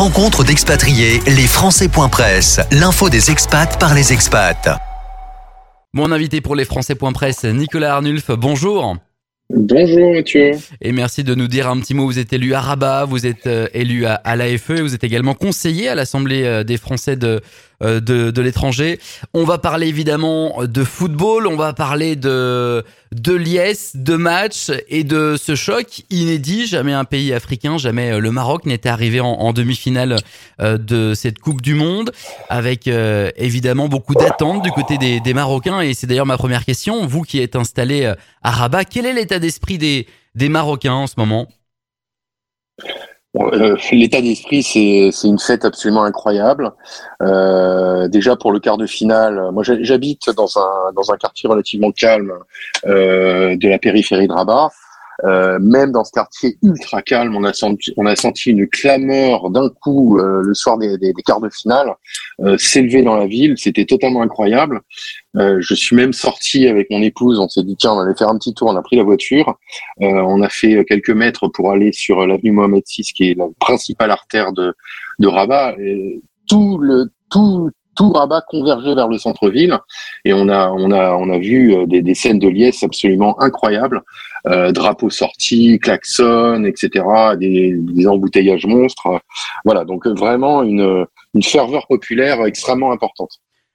Rencontre d'expatriés, les Français.press, l'info des expats par les expats. Mon invité pour les Français.press, Nicolas Arnulf, bonjour. Bonjour Mathieu. Et merci de nous dire un petit mot. Vous êtes élu à Rabat, vous êtes euh, élu à, à l'AFE et vous êtes également conseiller à l'Assemblée euh, des Français de, de, de l'étranger. On va parler évidemment de football, on va parler de, de liesse, de match et de ce choc inédit. Jamais un pays africain, jamais le Maroc n'était arrivé en, en demi-finale de cette Coupe du Monde avec évidemment beaucoup d'attentes du côté des, des Marocains. Et c'est d'ailleurs ma première question. Vous qui êtes installé à Rabat, quel est l'état d'esprit des, des Marocains en ce moment? Euh, L'état d'esprit, c'est une fête absolument incroyable. Euh, déjà pour le quart de finale, moi j'habite dans un dans un quartier relativement calme euh, de la périphérie de Rabat. Euh, même dans ce quartier ultra calme, on a senti, on a senti une clameur d'un coup euh, le soir des, des, des, quarts de finale euh, s'élever dans la ville. C'était totalement incroyable. je suis même sorti avec mon épouse. On s'est dit tiens, on allait faire un petit tour. On a pris la voiture. on a fait quelques mètres pour aller sur l'avenue Mohamed VI, qui est la principale artère de, de Rabat. Et tout le tout tout Rabat convergeait vers le centre-ville et on a on a on a vu euh, des, des scènes de liesse absolument incroyables, euh, drapeaux sortis, klaxons, etc., des, des embouteillages monstres, voilà donc vraiment une une ferveur populaire extrêmement importante.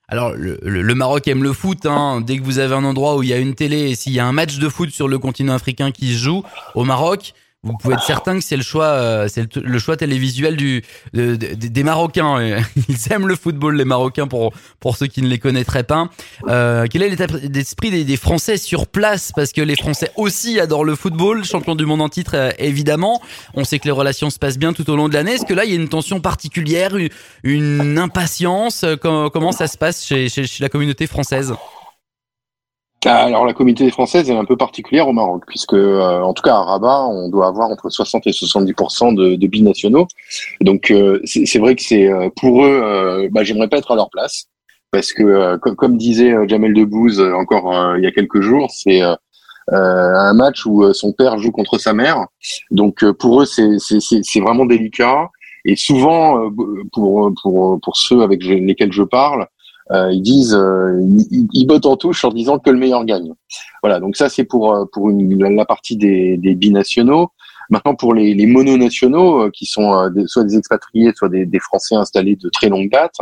Alors le, le, Maroc aime le foot. Hein. Dès que vous avez un endroit où il y a une télé et s'il y a un match de foot sur le continent africain qui se joue au Maroc, vous pouvez être certain que c'est le choix, euh, c'est le, choix télévisuel du, des Marocains. Ils aiment le football, les Marocains, pour, pour ceux qui ne les connaîtraient pas. Euh, quel est l'état d'esprit des, des, Français sur place? Parce que les Français aussi adorent le football, champion du monde en titre, euh, évidemment. On sait que les relations se passent bien tout au long de l'année. Est-ce que là, il y a une tension particulière, une, impatience? Comment, comment, ça se passe chez, chez, chez la communauté française? Alors la communauté française est un peu particulière au Maroc, puisque euh, en tout cas à Rabat, on doit avoir entre 60 et 70 de, de binationaux. Donc euh, c'est vrai que c'est euh, pour eux, bah, j'aimerais pas être à leur place, parce que comme, disait Jamel Debbouze encore il y a quelques jours, c'est un match où son père joue contre sa mère. Donc pour eux, c'est vraiment délicat. Et souvent, pour, pour, pour ceux avec lesquels je parle, euh, ils disent, euh, ils, ils, bottent en touche en disant que le meilleur gagne. Voilà, donc ça c'est pour euh, pour une, la partie des, des binationaux. Maintenant, pour les, les mononationaux, qui sont soit des expatriés, soit des, des, Français installés de très longue date,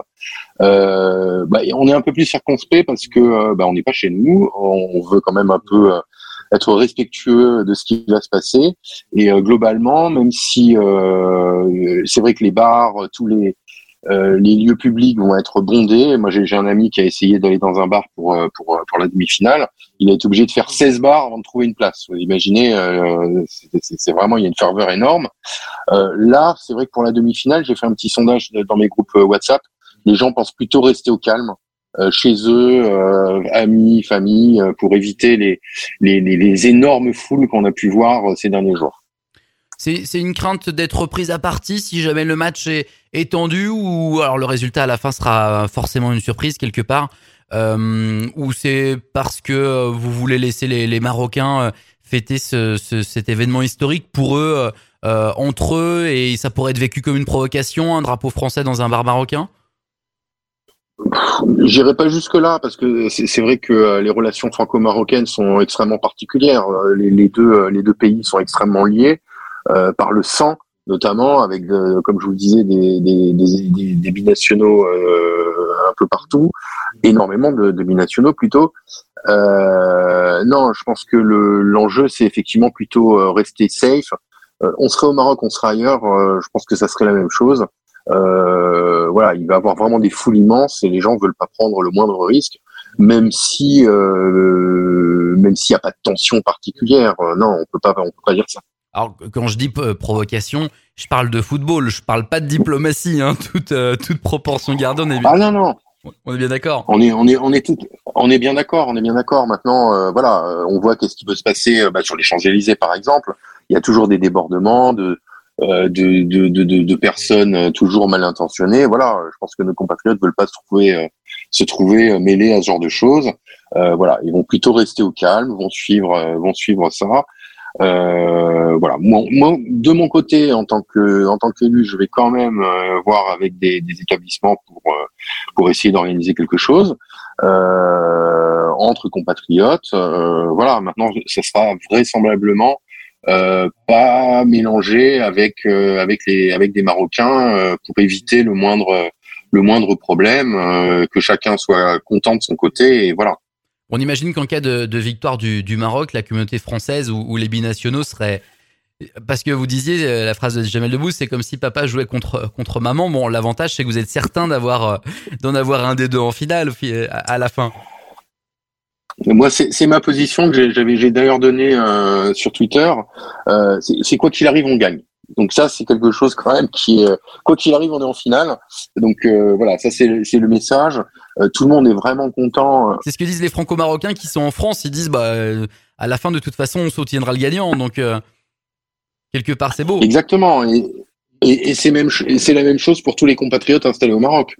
euh, bah, on est un peu plus circonspect parce que bah, on n'est pas chez nous. On veut quand même un peu être respectueux de ce qui va se passer. Et globalement, même si c'est vrai que les bars, tous les euh, les lieux publics vont être bondés. Moi, j'ai un ami qui a essayé d'aller dans un bar pour, euh, pour, la demi-finale. Il a été obligé de faire 16 bars avant de trouver une place. Vous imaginez, euh, c'est vraiment, il y a une ferveur énorme. Là, c'est vrai que pour la demi-finale, j'ai fait un petit sondage dans mes groupes WhatsApp. Les gens pensent plutôt rester au calme. chez eux, amis, famille, pour éviter les, les énormes foules qu'on a pu voir ces derniers jours. C'est une crainte d'être prise à partie si jamais le match est, est, tendu ou alors le résultat à la fin sera forcément une surprise quelque part euh, ou c'est parce que vous voulez laisser les, Marocains euh, fêter ce, ce, cet événement historique pour eux euh, entre eux et ça pourrait être vécu comme une provocation un drapeau français dans un bar marocain? J'irai pas jusque là parce que c'est vrai que euh, les relations franco-marocaines sont extrêmement particulières. Les deux pays sont extrêmement liés. Euh, par le sang notamment avec, comme je vous le disais, des, des, des, des binationaux euh, un peu partout, énormément de, de binationaux plutôt. Euh, non, je pense que l'enjeu, c'est effectivement plutôt euh, rester safe. on serait au Maroc, on serait ailleurs, je pense que ça serait la même chose. voilà, il va y avoir vraiment des foules immenses et les gens veulent pas prendre le moindre risque, même si, même s'il n'y a pas de tension particulière. non, on peut pas, on peut pas dire ça. Alors quand je dis euh, provocation, je parle de football, je parle pas de diplomatie, hein, toute, euh, toute proportion gardée. On est bien... Ah non non. On est bien d'accord. On est on est on est tout, on est bien d'accord, on est bien d'accord. Maintenant, euh, voilà, on voit qu'est-ce qui peut se passer bah, sur les Champs Élysées par exemple. Il y a toujours des débordements de de, de, de, de, personnes toujours mal intentionnées. Voilà, je pense que nos compatriotes veulent pas se trouver se trouver mêlés à ce genre de choses. voilà, ils vont plutôt rester au calme, vont suivre vont suivre ça. Euh, voilà. Moi, moi, de mon côté, en tant que en tant qu'élu, je vais quand même euh, voir avec des, des établissements pour euh, pour essayer d'organiser quelque chose euh, entre compatriotes. voilà. Maintenant, ça sera vraisemblablement pas mélangé avec avec les avec des Marocains pour éviter le moindre le moindre problème, que chacun soit content de son côté et voilà. On imagine qu'en cas de, victoire du, Maroc, la communauté française ou, les binationaux seraient parce que vous disiez euh, la phrase de Jamel Debbouze, c'est comme si papa jouait contre maman. Bon, l'avantage c'est que vous êtes certain euh, d'en avoir un des deux en finale à la fin. Moi, c'est ma position que j'avais j'ai d'ailleurs donnée euh, sur Twitter. c'est quoi qu'il arrive, on gagne. Donc ça, c'est quelque chose quand même qui, euh, quoi qu'il arrive, on est en finale. Donc euh, voilà, ça c'est le message. Euh, tout le monde est vraiment content. C'est ce que disent les Franco-Marocains qui sont en France. Ils disent, bah, à la fin de toute façon, on soutiendra le gagnant. Donc quelque part, c'est beau. Exactement. Et, et, c'est même, c'est la même chose pour tous les compatriotes installés au Maroc.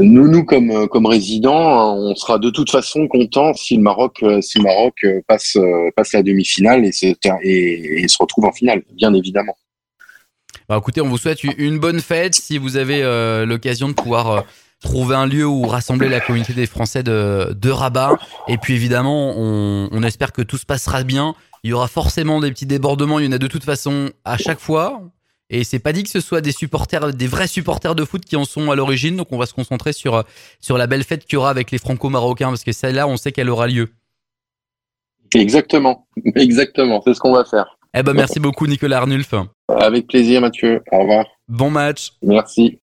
nous, nous comme comme résidents, on sera de toute façon content si le Maroc, si le Maroc passe passe la demi-finale et, et, et se retrouve en finale, bien évidemment. Bah, écoutez, on vous souhaite une bonne fête. Si vous avez euh, l'occasion de pouvoir euh, trouver un lieu où rassembler la communauté des Français de, de Rabat. Et puis évidemment, on, espère que tout se passera bien. Il y aura forcément des petits débordements. Il y en a de toute façon à chaque fois. Et c'est pas dit que ce soit des supporters, des vrais supporters de foot qui en sont à l'origine. Donc on va se concentrer sur, sur la belle fête qu'il y aura avec les Franco-Marocains parce que celle-là, on sait qu'elle aura lieu. Exactement, exactement. C'est ce qu'on va faire. Eh ben merci beaucoup Nicolas Arnulf. Avec plaisir Mathieu. Au revoir. Bon match. Merci.